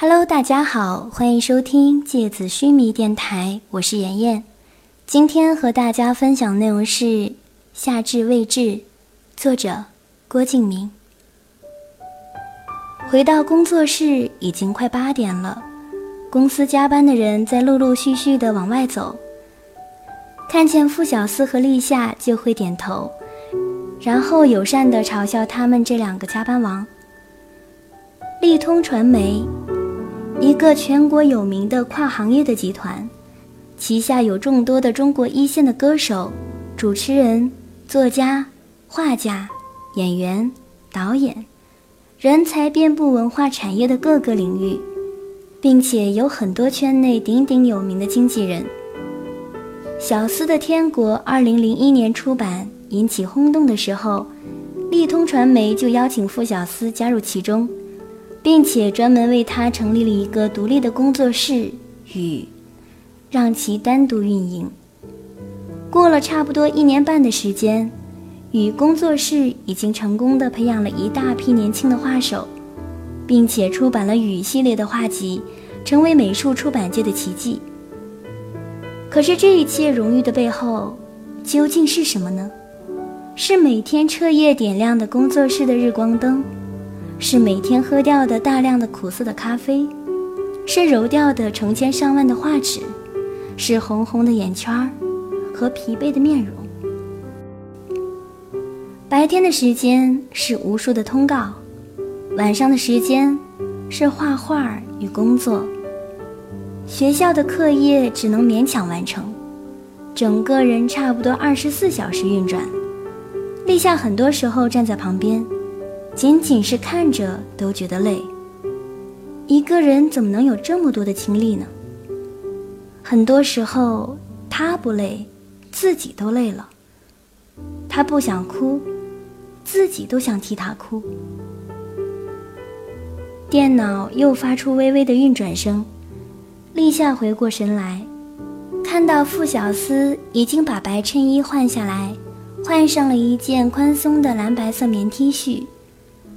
Hello，大家好，欢迎收听芥子须弥电台，我是妍妍。今天和大家分享内容是《夏至未至》，作者郭敬明。回到工作室已经快八点了，公司加班的人在陆陆续续的往外走。看见傅小司和立夏就会点头，然后友善的嘲笑他们这两个加班王。立通传媒。一个全国有名的跨行业的集团，旗下有众多的中国一线的歌手、主持人、作家、画家、演员、导演，人才遍布文化产业的各个领域，并且有很多圈内鼎鼎有名的经纪人。小司的《天国》二零零一年出版引起轰动的时候，立通传媒就邀请傅小司加入其中。并且专门为他成立了一个独立的工作室“雨”，让其单独运营。过了差不多一年半的时间，雨工作室已经成功的培养了一大批年轻的画手，并且出版了雨系列的画集，成为美术出版界的奇迹。可是这一切荣誉的背后，究竟是什么呢？是每天彻夜点亮的工作室的日光灯。是每天喝掉的大量的苦涩的咖啡，是揉掉的成千上万的画纸，是红红的眼圈儿和疲惫的面容。白天的时间是无数的通告，晚上的时间是画画与工作。学校的课业只能勉强完成，整个人差不多二十四小时运转。立夏很多时候站在旁边。仅仅是看着都觉得累。一个人怎么能有这么多的精力呢？很多时候他不累，自己都累了。他不想哭，自己都想替他哭。电脑又发出微微的运转声，立夏回过神来，看到傅小司已经把白衬衣换下来，换上了一件宽松的蓝白色棉 T 恤。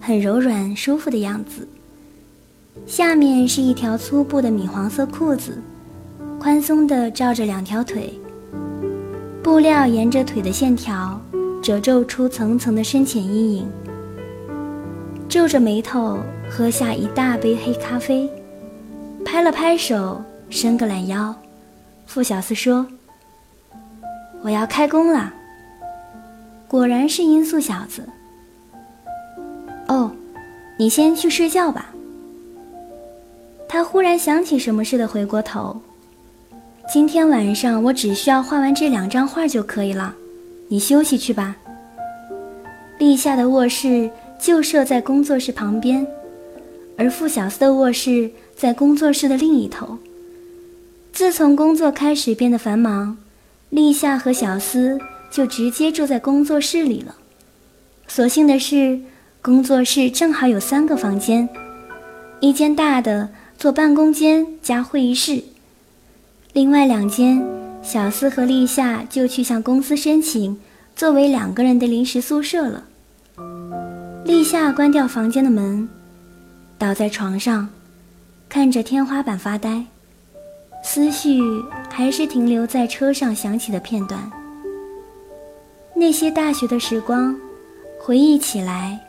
很柔软舒服的样子。下面是一条粗布的米黄色裤子，宽松的罩着两条腿。布料沿着腿的线条褶皱出层层的深浅阴影。皱着眉头喝下一大杯黑咖啡，拍了拍手，伸个懒腰。傅小司说：“我要开工了。”果然是音速小子。哦，你先去睡觉吧。他忽然想起什么似的，回过头。今天晚上我只需要画完这两张画就可以了，你休息去吧。立夏的卧室就设在工作室旁边，而傅小司的卧室在工作室的另一头。自从工作开始变得繁忙，立夏和小司就直接住在工作室里了。所幸的是。工作室正好有三个房间，一间大的做办公间加会议室，另外两间小司和立夏就去向公司申请作为两个人的临时宿舍了。立夏关掉房间的门，倒在床上，看着天花板发呆，思绪还是停留在车上响起的片段。那些大学的时光，回忆起来。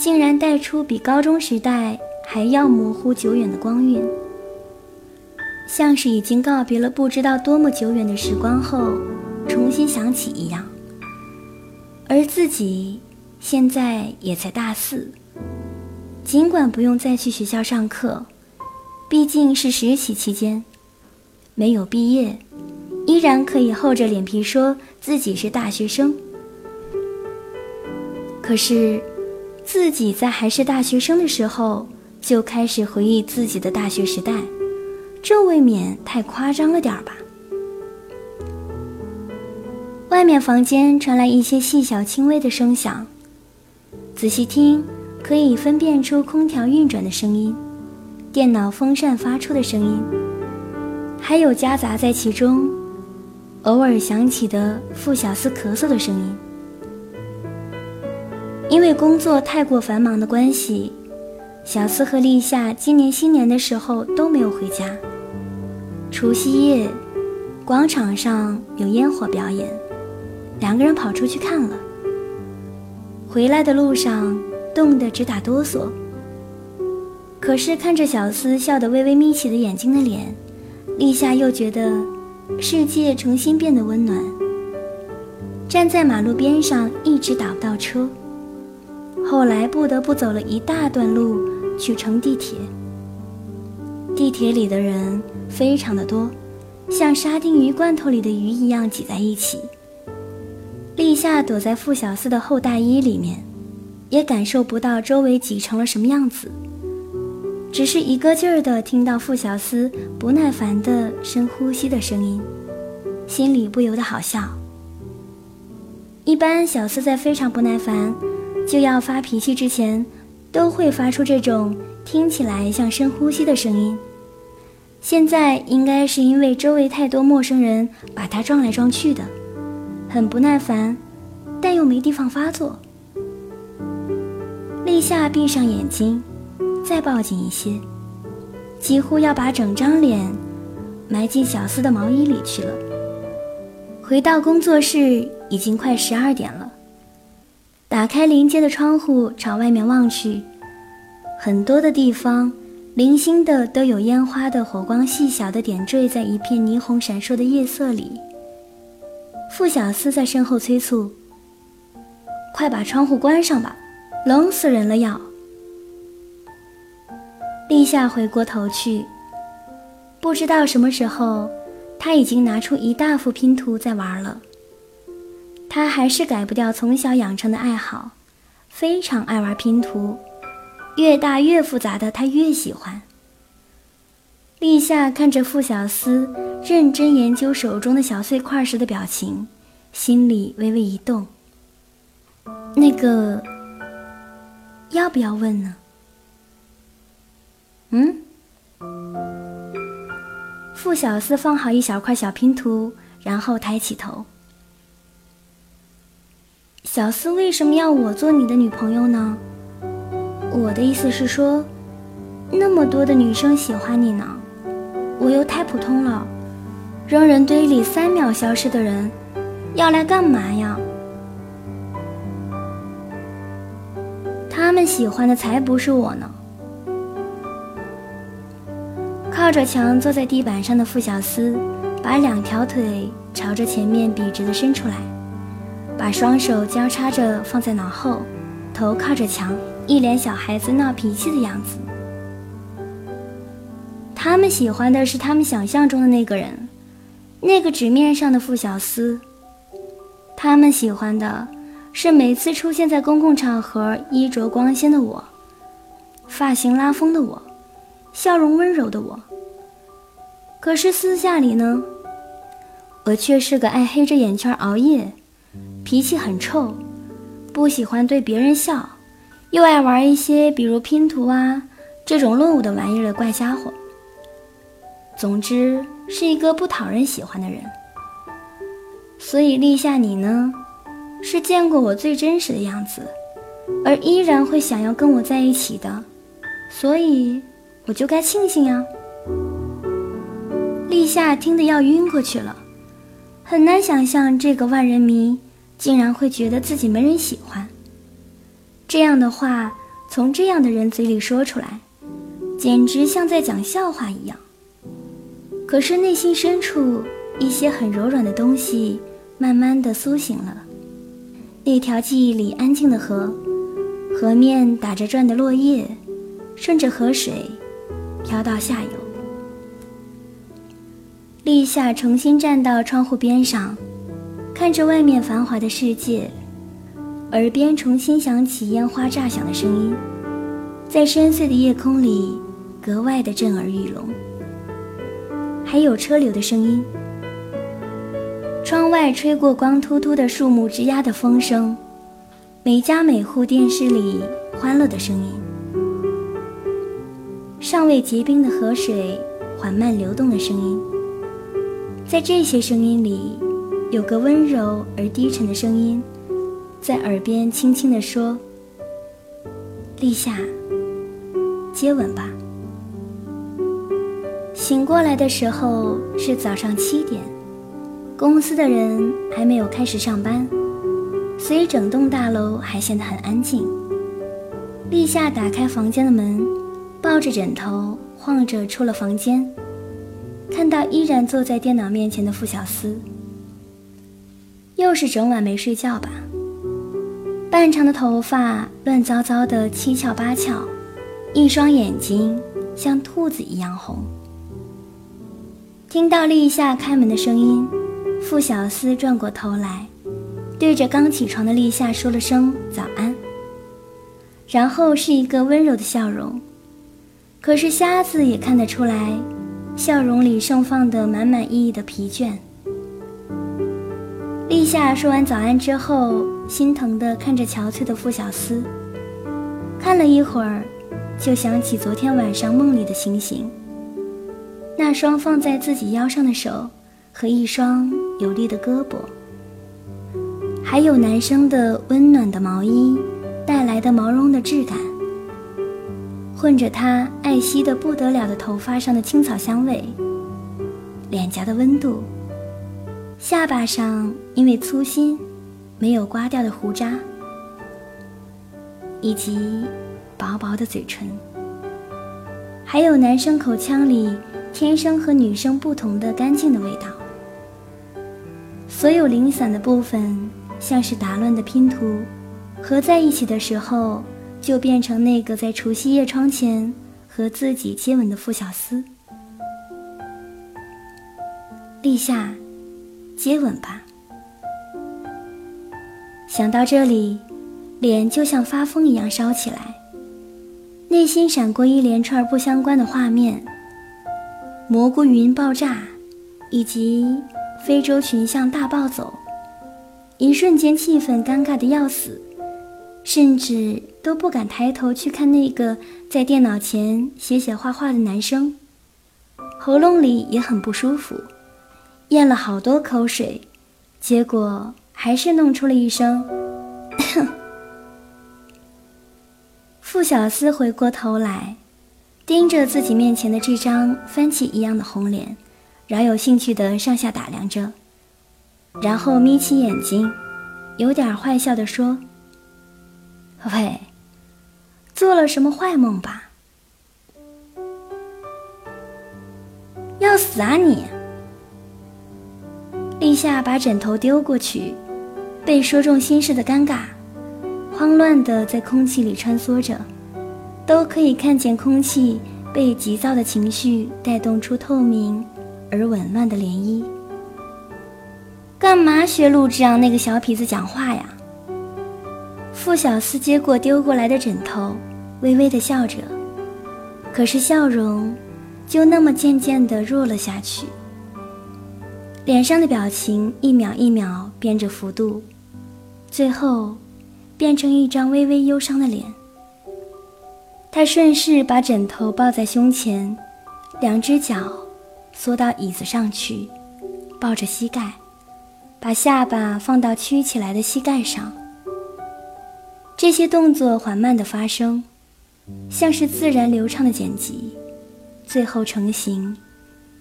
竟然带出比高中时代还要模糊久远的光晕，像是已经告别了不知道多么久远的时光后，重新想起一样。而自己现在也才大四，尽管不用再去学校上课，毕竟是实习期间，没有毕业，依然可以厚着脸皮说自己是大学生。可是。自己在还是大学生的时候就开始回忆自己的大学时代，这未免太夸张了点儿吧？外面房间传来一些细小轻微的声响，仔细听可以分辨出空调运转的声音、电脑风扇发出的声音，还有夹杂在其中偶尔响起的傅小司咳嗽的声音。因为工作太过繁忙的关系，小思和立夏今年新年的时候都没有回家。除夕夜，广场上有烟火表演，两个人跑出去看了。回来的路上，冻得直打哆嗦。可是看着小思笑得微微眯起的眼睛的脸，立夏又觉得世界重新变得温暖。站在马路边上，一直打不到车，后来不得不走了一大段路去乘地铁。地铁里的人非常的多，像沙丁鱼罐头里的鱼一样挤在一起。立夏躲在傅小司的厚大衣里面，也感受不到周围挤成了什么样子。只是一个劲儿的听到傅小司不耐烦的深呼吸的声音，心里不由得好笑。一般小司在非常不耐烦，就要发脾气之前，都会发出这种听起来像深呼吸的声音。现在应该是因为周围太多陌生人把他撞来撞去的，很不耐烦，但又没地方发作。立夏闭上眼睛。再抱紧一些，几乎要把整张脸埋进小司的毛衣里去了。回到工作室已经快十二点了，打开临街的窗户朝外面望去，很多的地方零星的都有烟花的火光细小的点缀在一片霓虹闪烁的夜色里。傅小司在身后催促：“快把窗户关上吧，冷死人了要。”立夏回过头去，不知道什么时候，他已经拿出一大幅拼图在玩了。他还是改不掉从小养成的爱好，非常爱玩拼图，越大越复杂的他越喜欢。立夏看着傅小司认真研究手中的小碎块时的表情，心里微微一动。那个，要不要问呢？嗯，傅小司放好一小块小拼图，然后抬起头。小司为什么要我做你的女朋友呢？我的意思是说，那么多的女生喜欢你呢，我又太普通了，扔人堆里三秒消失的人，要来干嘛呀？他们喜欢的才不是我呢。靠着墙坐在地板上的傅小司，把两条腿朝着前面笔直的伸出来，把双手交叉着放在脑后，头靠着墙，一脸小孩子闹脾气的样子。他们喜欢的是他们想象中的那个人，那个纸面上的傅小司。他们喜欢的是每次出现在公共场合衣着光鲜的我，发型拉风的我，笑容温柔的我。可是私下里呢，我却是个爱黑着眼圈熬夜，脾气很臭，不喜欢对别人笑，又爱玩一些比如拼图啊这种落伍的玩意儿的怪家伙。总之是一个不讨人喜欢的人。所以立夏你呢，是见过我最真实的样子，而依然会想要跟我在一起的，所以我就该庆幸呀。立夏听得要晕过去了，很难想象这个万人迷竟然会觉得自己没人喜欢。这样的话从这样的人嘴里说出来，简直像在讲笑话一样。可是内心深处一些很柔软的东西慢慢的苏醒了。那条记忆里安静的河，河面打着转的落叶，顺着河水飘到下游。立夏重新站到窗户边上，看着外面繁华的世界，耳边重新响起烟花炸响的声音，在深邃的夜空里格外的震耳欲聋。还有车流的声音，窗外吹过光秃秃的树木枝桠的风声，每家每户电视里欢乐的声音，尚未结冰的河水缓慢流动的声音。在这些声音里，有个温柔而低沉的声音，在耳边轻轻地说：“立夏，接吻吧。醒过来的时候是早上七点，公司的人还没有开始上班，所以整栋大楼还显得很安静。立夏打开房间的门，抱着枕头晃着出了房间，看到依然坐在电脑面前的傅小司。又是整晚没睡觉吧？半长的头发乱糟糟的，七翘八翘，一双眼睛像兔子一样红。听到立夏开门的声音，傅小司转过头来，对着刚起床的立夏说了声早安。然后是一个温柔的笑容，可是瞎子也看得出来，笑容里盛放的满满意意的疲倦。立夏说完早安之后，心疼地看着憔悴的傅小司，看了一会儿，就想起昨天晚上梦里的情形。那双放在自己腰上的手，和一双有力的胳膊，还有男生的温暖的毛衣带来的毛绒的质感，混着他爱惜的不得了的头发上的青草香味，脸颊的温度，下巴上因为粗心没有刮掉的胡渣，以及薄薄的嘴唇，还有男生口腔里。天生和女生不同的干净的味道，所有零散的部分像是打乱的拼图，合在一起的时候，就变成那个在除夕夜窗前和自己接吻的傅小司。立夏，接吻吧。想到这里，脸就像发疯一样烧起来，内心闪过一连串不相关的画面。蘑菇云爆炸，以及非洲群象大暴走，一瞬间气氛尴尬的要死，甚至都不敢抬头去看那个在电脑前写写画画的男生，喉咙里也很不舒服，咽了好多口水，结果还是弄出了一声。傅小司回过头来。盯着自己面前的这张番茄一样的红脸，饶有兴趣的上下打量着，然后眯起眼睛，有点坏笑的说：“喂，做了什么坏梦吧？要死啊你！”立夏把枕头丢过去，被说中心事的尴尬，慌乱地在空气里穿梭着。都可以看见空气被急躁的情绪带动出透明而紊乱的涟漪。干嘛学陆之昂那个小痞子讲话呀？傅小司接过丢过来的枕头，微微的笑着，可是笑容就那么渐渐的弱了下去，脸上的表情一秒一秒变着幅度，最后变成一张微微忧伤的脸。他顺势把枕头抱在胸前，两只脚缩到椅子上去，抱着膝盖，把下巴放到曲起来的膝盖上。这些动作缓慢的发生，像是自然流畅的剪辑，最后成型，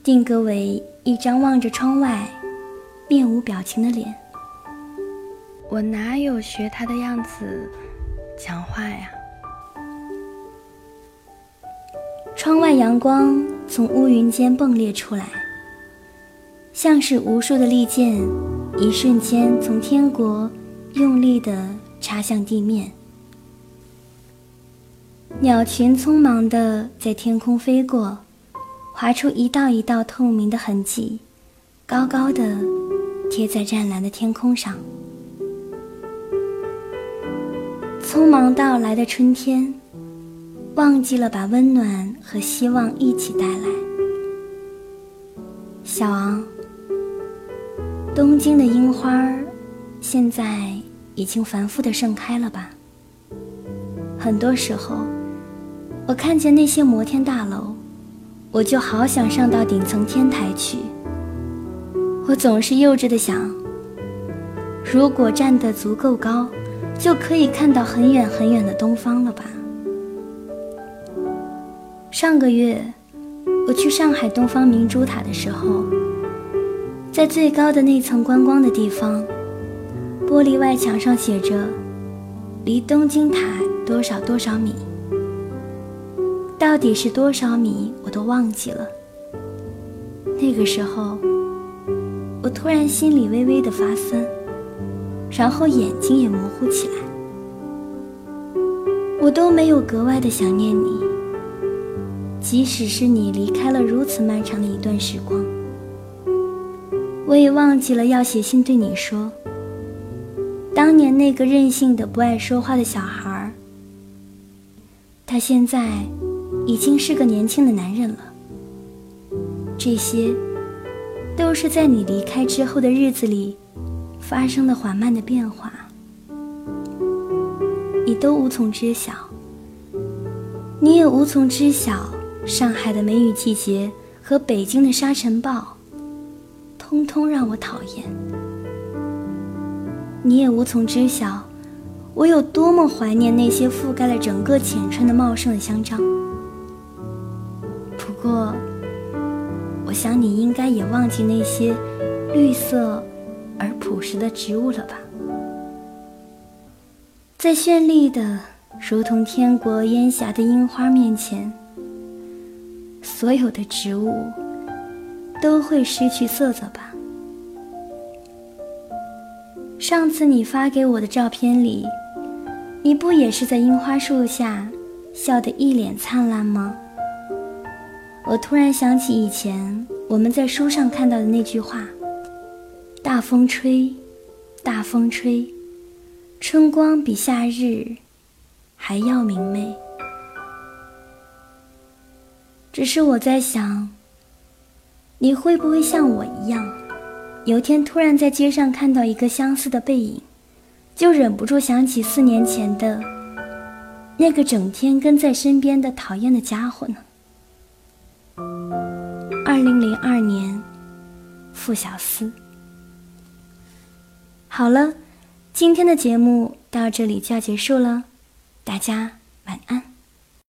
定格为一张望着窗外、面无表情的脸。我哪有学他的样子讲话呀？窗外阳光从乌云间迸裂出来，像是无数的利剑，一瞬间从天国用力地插向地面。鸟群匆忙地在天空飞过，划出一道一道透明的痕迹，高高的贴在湛蓝的天空上。匆忙到来的春天。忘记了把温暖和希望一起带来。小昂，东京的樱花现在已经繁复的盛开了吧？很多时候，我看见那些摩天大楼，我就好想上到顶层天台去。我总是幼稚的想，如果站得足够高，就可以看到很远很远的东方了吧？上个月我去上海东方明珠塔的时候，在最高的那层观光的地方，玻璃外墙上写着“离东京塔多少多少米”，到底是多少米我都忘记了。那个时候，我突然心里微微的发酸，然后眼睛也模糊起来。我都没有格外的想念你，即使是你离开了如此漫长的一段时光，我也忘记了要写信对你说，当年那个任性的不爱说话的小孩儿，他现在已经是个年轻的男人了。这些，都是在你离开之后的日子里，发生的缓慢的变化，你都无从知晓。你也无从知晓，上海的梅雨季节和北京的沙尘暴，通通让我讨厌。你也无从知晓，我有多么怀念那些覆盖了整个浅川的茂盛的香樟。不过。我想你应该也忘记那些绿色而朴实的植物了吧？在绚丽的如同天国烟霞的樱花面前，所有的植物都会失去色泽吧？上次你发给我的照片里，你不也是在樱花树下笑得一脸灿烂吗？我突然想起以前我们在书上看到的那句话：“大风吹，大风吹，春光比夏日还要明媚。”只是我在想，你会不会像我一样，有天突然在街上看到一个相似的背影，就忍不住想起四年前的那个整天跟在身边的讨厌的家伙呢？二零零二年，傅小司。好了，今天的节目到这里就要结束了，大家晚安。